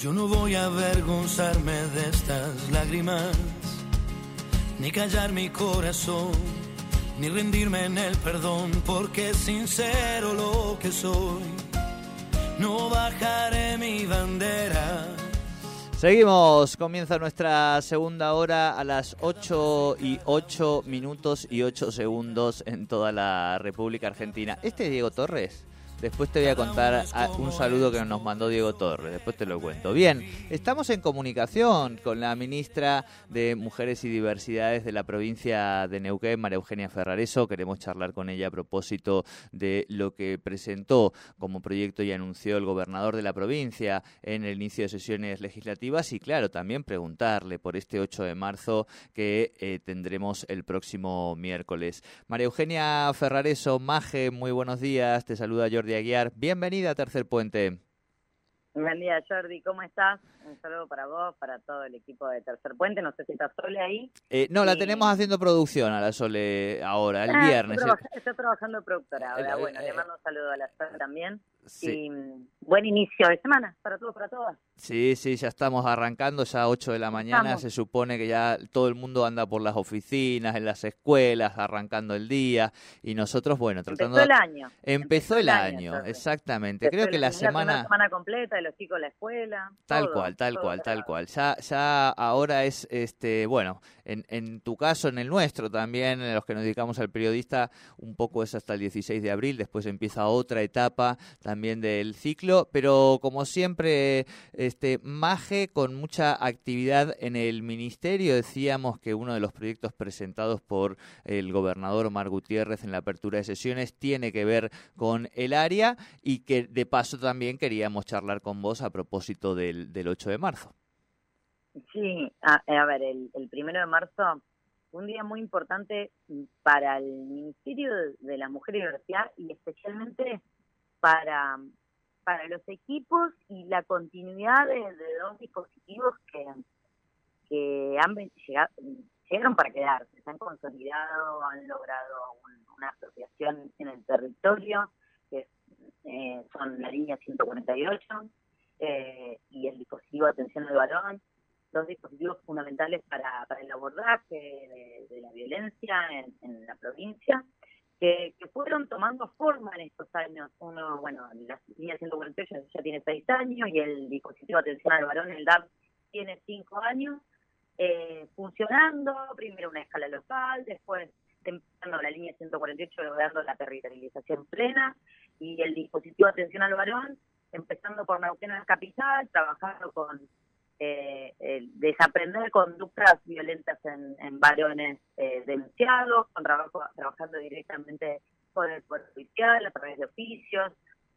Yo no voy a avergonzarme de estas lágrimas, ni callar mi corazón, ni rendirme en el perdón, porque sincero lo que soy. No bajaré mi bandera. Seguimos, comienza nuestra segunda hora a las 8 y 8 minutos y 8 segundos en toda la República Argentina. Este es Diego Torres. Después te voy a contar un saludo que nos mandó Diego Torres, después te lo cuento. Bien, estamos en comunicación con la ministra de Mujeres y Diversidades de la provincia de Neuquén, María Eugenia Ferrareso. Queremos charlar con ella a propósito de lo que presentó como proyecto y anunció el gobernador de la provincia en el inicio de sesiones legislativas y, claro, también preguntarle por este 8 de marzo que eh, tendremos el próximo miércoles. María Eugenia Ferrareso, Maje, muy buenos días. Te saluda Jordi Aguiar. Bienvenida a Tercer Puente. Buen día, Jordi. ¿Cómo estás? Un saludo para vos, para todo el equipo de Tercer Puente. No sé si está Sole ahí. Eh, no, la tenemos haciendo producción a la Sole ahora, el ah, viernes. Está, trabajando productora ahora. bueno, le mando un saludo a la Sole también. Sí. Y mm, buen inicio de semana para todos, para todas. Sí, sí, ya estamos arrancando, ya a 8 de la mañana. Se supone que ya todo el mundo anda por las oficinas, en las escuelas, arrancando el día. Y nosotros, bueno, tratando. Empezó el año. Empezó, el año, exactamente. Creo que la semana. La semana completa de los chicos la escuela. Tal cual, tal cual, tal cual. Ya, ya ahora es, este, bueno, en, en tu caso, en el nuestro también, en los que nos dedicamos al periodista, un poco es hasta el 16 de abril. Después empieza otra etapa también del ciclo, pero como siempre, este Maje con mucha actividad en el ministerio. Decíamos que uno de los proyectos presentados por el gobernador Omar Gutiérrez en la apertura de sesiones tiene que ver con el área y que de paso también queríamos charlar con vos a propósito del, del 8 de marzo. Sí, a, a ver, el, el primero de marzo un día muy importante para el Ministerio de la Mujer y Diversidad y especialmente para, para los equipos y la continuidad de, dos dispositivos que, que han llegado, llegaron para quedarse, se han consolidado, han logrado una asociación en el territorio, que eh, son la línea 148 eh, y el dispositivo de atención al balón, dos dispositivos fundamentales para, para el abordaje de, la violencia en, en la provincia que, fueron tomando forma en estos años. Uno, bueno, la línea 148 ya tiene seis años y el dispositivo de atención al varón, el DAP, tiene cinco años, eh, funcionando, primero una escala local, después empezando la línea 148 logrando la territorialización plena y el dispositivo de atención al varón empezando por Neuquén en la capital, trabajando con eh, desaprender conductas violentas en, varones eh, denunciados, con trabajo, trabajando directamente con el Poder Judicial a través de oficios,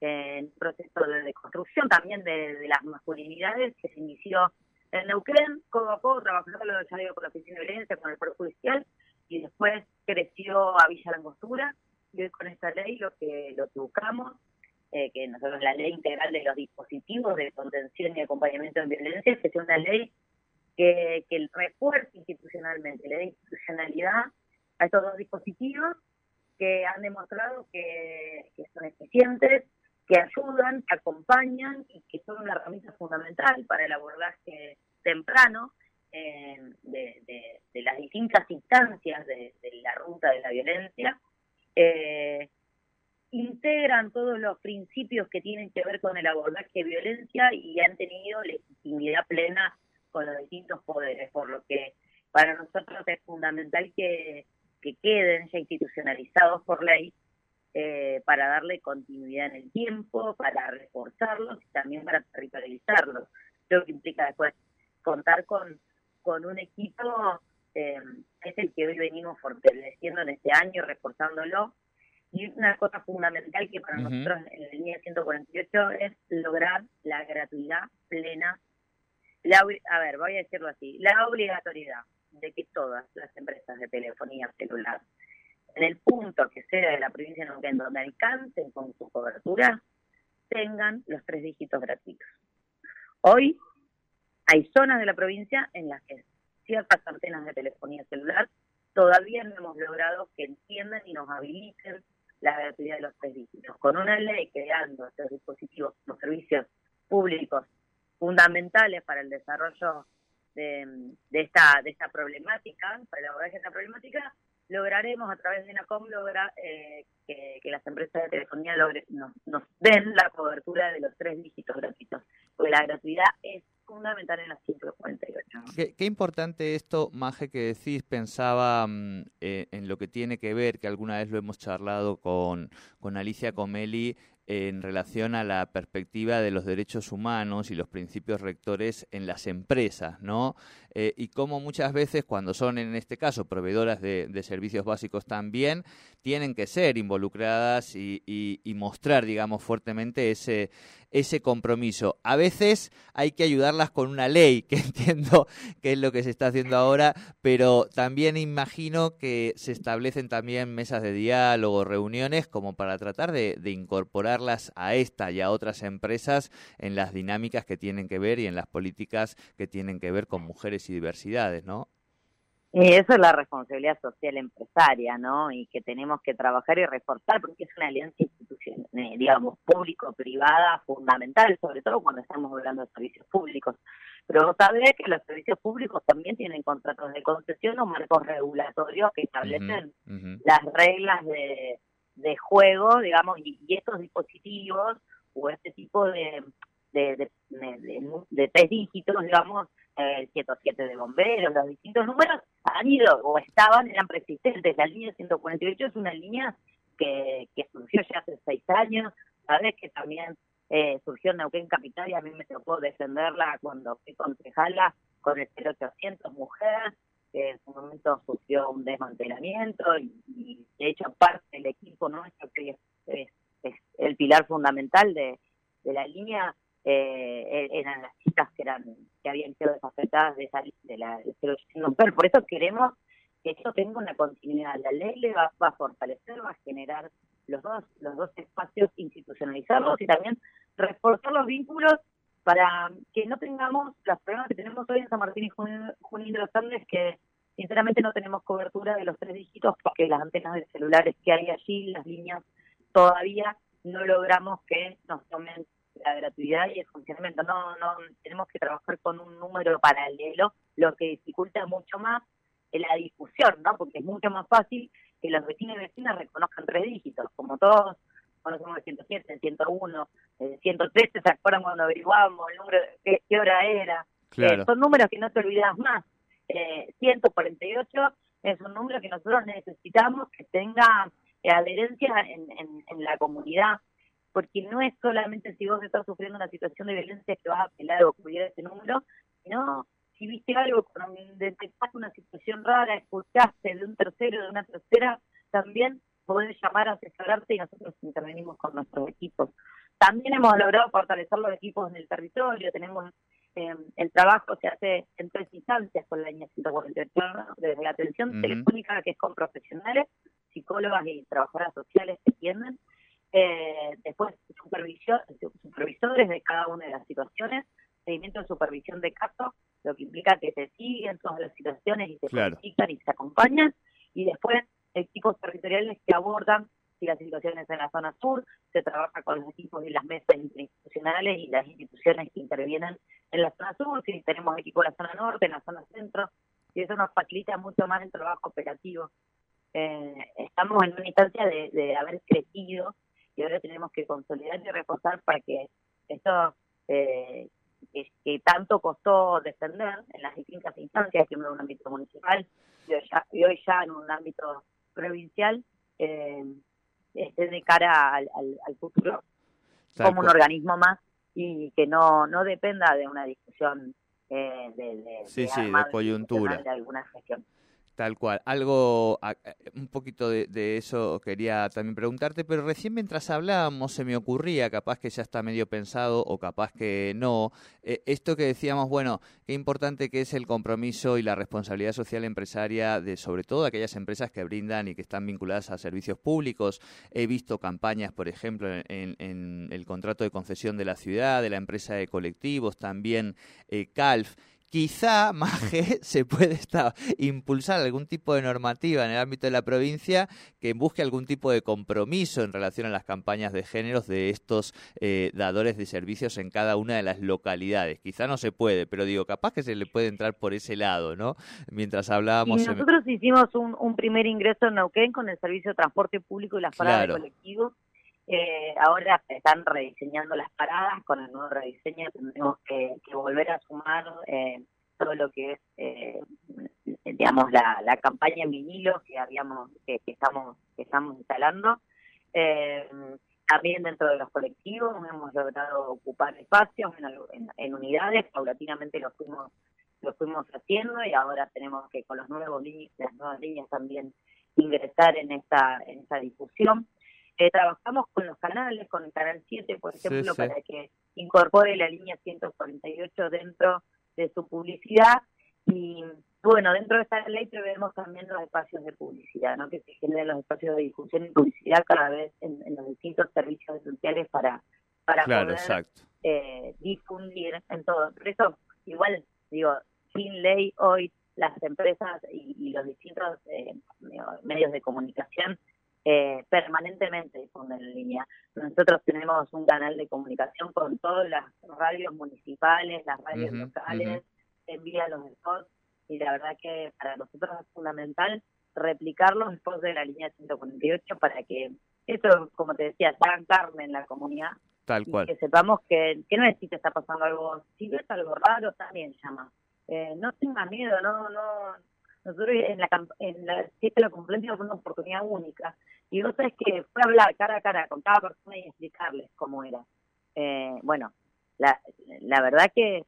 en proceso de deconstrucción también de, las masculinidades que se inició en Neuquén, poco a poco, trabajando, ya con la Oficina de Violencia, con el Poder Judicial, y después creció a Villa Langostura, y hoy con esta ley lo que, lo que buscamos eh, que nosotros la ley integral de los dispositivos de contención y acompañamiento en violencia, que sea una ley que, que refuerce institucionalmente, le dé institucionalidad a estos dos dispositivos que han demostrado que, son eficientes, que ayudan, que acompañan y que son una herramienta fundamental para el abordaje temprano eh, de, de, las distintas instancias de, la ruta de la violencia. Eh, integran todos los principios que tienen que ver con el abordaje de violencia y han tenido legitimidad plena con los distintos poderes, por lo que para nosotros es fundamental que, queden ya institucionalizados por ley eh, para darle continuidad en el tiempo, para reforzarlos y también para territorializarlos. Creo que implica después contar con, con un equipo, eh, es el que hoy venimos fortaleciendo en este año, reforzándolo, Y una cosa fundamental que para nosotros en la línea 148 es lograr la gratuidad plena. La, a ver, voy a decirlo así, la obligatoriedad de que todas las empresas de telefonía celular, en el punto que sea de la provincia de Neuquén, donde alcancen con su cobertura, tengan los tres dígitos gratuitos. Hoy hay zonas de la provincia en las que ciertas antenas de telefonía celular todavía no hemos logrado que entiendan y nos habiliten la gratuidad de los tres dígitos. Con una ley creando estos dispositivos como servicios públicos fundamentales para el desarrollo de, esta, de esta problemática, para el abordaje de esta problemática, lograremos a través de NACOM lograr eh, que, las empresas de telefonía nos, nos den la cobertura de los tres dígitos gratuitos, porque la gratuidad es fundamental en la 148. Qué, qué importante esto, Maje, que decís, pensaba mm, eh, en lo que tiene que ver, que alguna vez lo hemos charlado con, con Alicia Comeli, en relación a la perspectiva de los derechos humanos y los principios rectores en las empresas, ¿no? Eh, y cómo muchas veces, cuando son en este caso proveedoras de, servicios básicos también, tienen que ser involucradas y, mostrar, digamos, fuertemente ese, ese compromiso. A veces hay que ayudarlas con una ley, que entiendo que es lo que se está haciendo ahora, pero también imagino que se establecen también mesas de diálogo, reuniones, como para tratar de, de incorporarlas a esta y a otras empresas en las dinámicas que tienen que ver y en las políticas que tienen que ver con mujeres y diversidades, ¿no? Y eso es la responsabilidad social empresaria, ¿no? Y que tenemos que trabajar y reforzar porque es una alianza institucional, digamos, público-privada fundamental, sobre todo cuando estamos hablando de servicios públicos. Pero vos sabés que los servicios públicos también tienen contratos de concesión o marcos regulatorios que establecen las reglas de, de juego, digamos, y, estos dispositivos o este tipo de, de, de, de tres dígitos, digamos, el 107 de bomberos, los distintos números han ido o estaban, eran preexistentes. La línea 148 es una línea que, que surgió ya hace seis años, sabes que también eh, surgió en Neuquén Capital y a mí me tocó defenderla cuando fui concejala con el 0800 Mujer, que en su momento sufrió un desmantelamiento y, de hecho parte del equipo nuestro que es, es, el pilar fundamental de, de la línea eh, eran las chicas que eran que habían sido desafectadas de, esa, de la de Por eso queremos que esto tenga una continuidad. La ley le va, a fortalecer, va a generar los dos los dos espacios, institucionalizarlos y también reforzar los vínculos para que no tengamos los problemas que tenemos hoy en San Martín y Junín de los Andes, que sinceramente no tenemos cobertura de los tres dígitos porque las antenas de celulares que hay allí, las líneas, todavía no logramos que nos tomen la gratuidad y el funcionamiento. No, no tenemos que trabajar con un número paralelo, lo que dificulta mucho más la difusión, ¿no? Porque es mucho más fácil que los vecinos y vecinas reconozcan tres dígitos, como todos conocemos el 107, el 101, el 113, ¿se acuerdan cuando averiguábamos el número, qué, qué hora era? Eh, son números que no te olvidas más. Eh, 148 es un número que nosotros necesitamos que tenga adherencia en, en, en la comunidad porque no es solamente si vos estás sufriendo una situación de violencia que vas a apelar o cubrir ese número, sino si viste algo, detectaste una situación rara, escuchaste de un tercero, de una tercera, también podés llamar a asesorarte y nosotros intervenimos con nuestros equipos. También hemos logrado fortalecer los equipos en el territorio, tenemos eh, el trabajo se hace en tres instancias con la línea 148, desde la atención telefónica que es con profesionales, psicólogas y trabajadoras sociales que atienden, eh, después supervisión, supervisores de cada una de las situaciones, seguimiento de supervisión de casos, lo que implica que se siguen todas las situaciones y se claro. y se acompañan, y después equipos territoriales que abordan si las situaciones en la zona sur, se trabaja con los equipos y las mesas institucionales y las instituciones que intervienen en la zona sur, si tenemos equipos en la zona norte, en la zona centro, y eso nos facilita mucho más el trabajo operativo. Eh, estamos en una instancia de, de haber crecido y ahora tenemos que consolidar y reforzar para que esto eh, que, tanto costó defender en las distintas instancias, primero en un ámbito municipal y hoy ya, en un ámbito provincial, eh, esté de cara al, futuro como un organismo más y que no, no dependa de una discusión eh, de, sí, sí, de coyuntura. De alguna gestión. Tal cual. Algo, un poquito de, eso quería también preguntarte, pero recién mientras hablábamos se me ocurría, capaz que ya está medio pensado o capaz que no, eh, esto que decíamos, bueno, qué importante que es el compromiso y la responsabilidad social empresaria de sobre todo aquellas empresas que brindan y que están vinculadas a servicios públicos. He visto campañas, por ejemplo, en, el contrato de concesión de la ciudad, de la empresa de colectivos, también eh, CALF quizá, Maje, se puede estar, impulsar algún tipo de normativa en el ámbito de la provincia que busque algún tipo de compromiso en relación a las campañas de géneros de estos eh, dadores de servicios en cada una de las localidades. Quizá no se puede, pero digo, capaz que se le puede entrar por ese lado, ¿no? Mientras hablábamos... nosotros hicimos un, primer ingreso en Neuquén con el servicio de transporte público y las paradas de colectivos eh, ahora se están rediseñando las paradas, con el nuevo rediseño tendremos que, volver a sumar eh, todo lo que es, eh, digamos, la, la, campaña en vinilo que habíamos, que, estamos, que estamos instalando. también dentro de los colectivos hemos logrado ocupar espacios en, unidades, paulatinamente lo fuimos lo fuimos haciendo y ahora tenemos que con los nuevos las nuevas líneas también ingresar en esta en esta difusión. Eh, trabajamos con los canales, con el canal 7, por ejemplo, para que incorpore la línea 148 dentro de su publicidad. Y bueno, dentro de esta ley prevemos también los espacios de publicidad, ¿no? que se generen los espacios de difusión y publicidad cada vez en, los distintos servicios esenciales para, para poder eh, difundir en todo. Por eso, igual, digo, sin ley hoy las empresas y, los distintos eh, medios de comunicación eh, permanentemente difunden en línea. Nosotros tenemos un canal de comunicación con todas las radios municipales, las radios locales, envía los spots y la verdad que para nosotros es fundamental replicar los spots de la línea 148 para que eso, como te decía, hagan carne en la comunidad. Tal cual. que sepamos que, que no es si te está pasando algo, si ves algo raro, también llama. Eh, no tengas miedo, no, no, nosotros en la, en la fiesta de la fue una oportunidad única. Y vos sabés que fue hablar cara a cara con cada persona y explicarles cómo era. Eh, bueno, la, la verdad que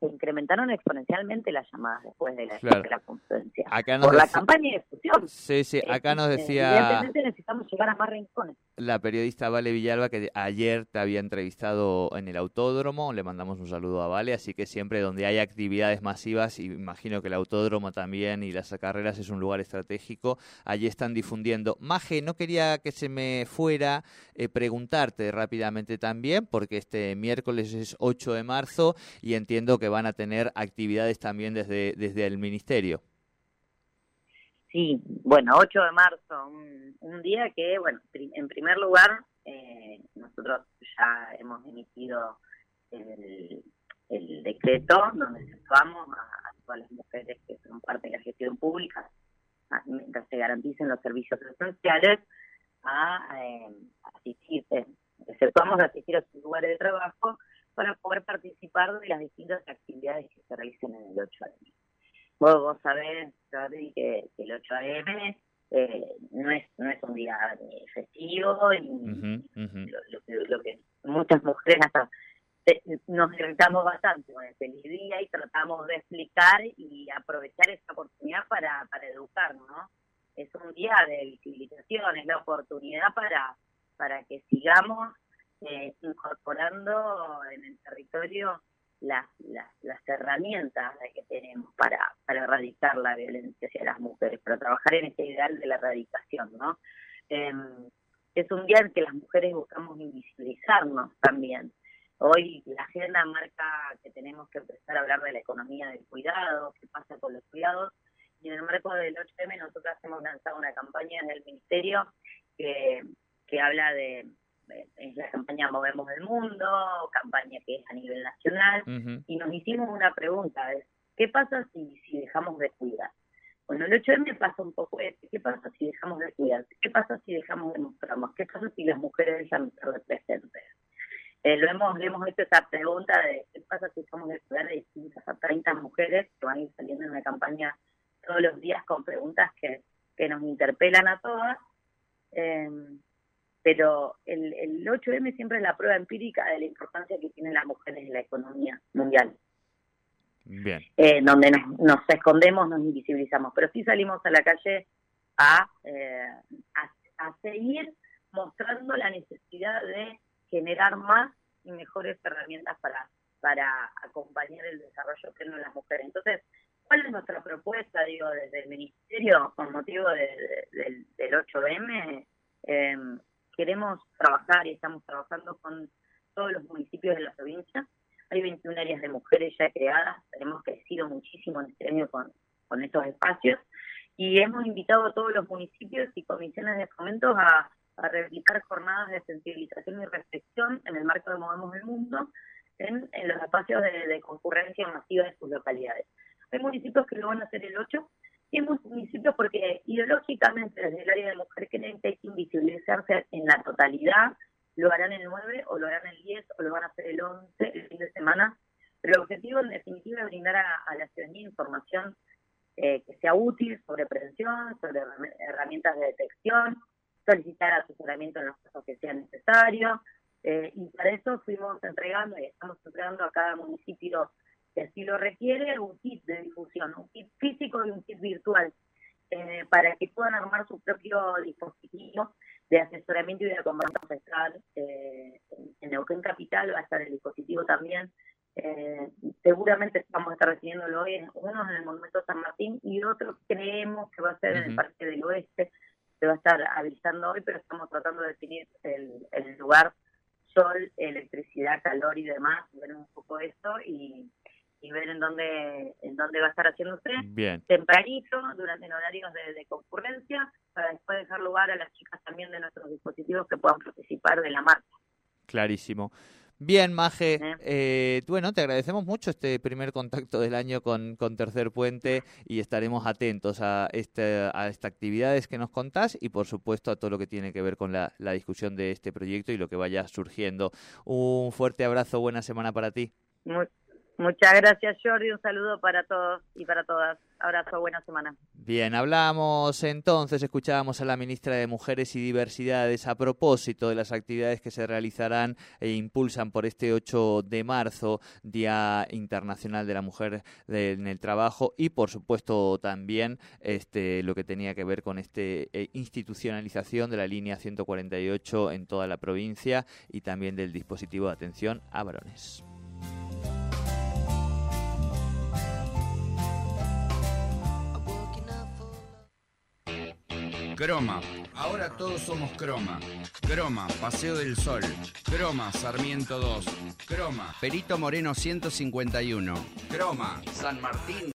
se incrementaron exponencialmente las llamadas después de la, conferencia. por la campaña de difusión. Sí, sí, acá nos decía... Evidentemente necesitamos llegar a más rincones. La periodista Vale Villalba, que ayer te había entrevistado en el autódromo, le mandamos un saludo a Vale, así que siempre donde hay actividades masivas, y imagino que el autódromo también y las carreras es un lugar estratégico, allí están difundiendo. Maje, no quería que se me fuera eh, preguntarte rápidamente también, porque este miércoles es 8 de marzo y entiendo que van a tener actividades también desde, desde el Ministerio. Sí, bueno, 8 de marzo, un, día que, bueno, en primer lugar, eh, nosotros ya hemos emitido el, decreto donde situamos a, todas las mujeres que son parte de la gestión pública, mientras se garanticen los servicios esenciales, a eh, asistir, eh, a asistir a sus lugares de trabajo para poder participar de las distintas actividades que se realicen en el 8AM. Vos, vos sabés, que, el 8AM eh, no, es, no es un día festivo y Lo, que muchas mujeres hasta eh, nos irritamos bastante con el feliz día y tratamos de explicar y aprovechar esta oportunidad para, para educarnos, ¿no? Es un día de visibilización, es la oportunidad para, para que sigamos eh, incorporando en el territorio las, las, herramientas que tenemos para, erradicar la violencia hacia las mujeres, para trabajar en este ideal de la erradicación, ¿no? Em, es un día en que las mujeres buscamos invisibilizarnos también. Hoy la agenda marca que tenemos que empezar a hablar de la economía del cuidado, qué pasa con los cuidados, y en el marco del 8M nosotros hemos lanzado una campaña en el Ministerio que, que habla de es la campaña Movemos el Mundo, campaña que es a nivel nacional, y nos hicimos una pregunta, ¿qué pasa si, si dejamos de cuidar? Bueno, el 8M pasa un poco eso, ¿qué pasa si dejamos de cuidar? ¿Qué pasa si dejamos de mostrarnos? ¿Qué pasa si las mujeres dejan de ser presentes? Eh, lo hemos, le hemos hecho esa pregunta de qué pasa si dejamos de cuidar de distintas a 30 mujeres que van a ir saliendo en la campaña todos los días con preguntas que, que nos interpelan a todas. Eh, pero el, el 8M siempre es la prueba empírica de la importancia que tienen las mujeres en la economía mundial. Bien. eh, donde nos, nos escondemos, nos invisibilizamos, pero sí salimos a la calle a, eh, a, a seguir mostrando la necesidad de generar más y mejores herramientas para, para acompañar el desarrollo pleno de las mujeres. Entonces, ¿cuál es nuestra propuesta, digo, desde el Ministerio con motivo de- de- del, del 8M? Eh, queremos trabajar y estamos trabajando con todos los municipios de la provincia. Hay 21 áreas de mujeres ya creadas, hemos crecido muchísimo en este año con, con estos espacios y hemos invitado a todos los municipios y comisiones de fomento a, a jornadas de sensibilización y reflexión en el marco de Movemos el Mundo en, en los espacios de, de concurrencia masiva de sus localidades. Hay municipios que lo van a hacer el 8 porque ideológicamente desde el área de mujer creen hay que invisibilizarse en la totalidad, lo harán el 9 o lo harán el 10 o lo van a hacer el 11 el fin de semana, pero el objetivo en definitiva es brindar a, la ciudadanía información eh, que sea útil sobre prevención, sobre herram- herramientas de detección, solicitar asesoramiento en los casos que sean necesarios. eh, y para eso fuimos entregando y estamos entregando a cada municipio que así lo requiere un kit de difusión, un kit físico y un kit virtual, eh, para que puedan armar su propio dispositivo de asesoramiento y de acompañamiento ancestral. Eh, en- Neuquén Capital va a estar el dispositivo también. Eh, seguramente vamos a estar recibiéndolo hoy, en, uno en el Monumento San Martín y otro creemos que va a ser en el. Parque del Oeste. Se va a estar avisando hoy, pero estamos tratando de definir el, el lugar, sol, electricidad, calor y demás, ver un poco eso y, y ver en dónde, en dónde va a estar haciéndose Bien. tempranito, durante en horarios de, de concurrencia, para después dejar lugar a las chicas también de nuestros dispositivos que puedan participar de la marcha. Clarísimo. Bien, Maje, Eh. eh, bueno, te agradecemos mucho este primer contacto del año con, con Tercer Puente y estaremos atentos a, este, a estas actividades que nos contás y por supuesto a todo lo que tiene que ver con la, la discusión de este proyecto y lo que vaya surgiendo. Un fuerte abrazo, buena semana para ti. Mu- muchas gracias Jordi, un saludo para todos y para todas. Abrazo, buena semana. Bien, hablamos entonces, escuchábamos a la ministra de Mujeres y Diversidades a propósito de las actividades que se realizarán e impulsan por este 8 de marzo, Día Internacional de la Mujer en el Trabajo y por supuesto también este lo que tenía que ver con este eh, institucionalización de la línea 148 en toda la provincia y también del dispositivo de atención a varones. Croma. Ahora todos somos Croma. Croma, Paseo del Sol. Croma, Sarmiento 2. Croma, Perito Moreno 151. Croma, San Martín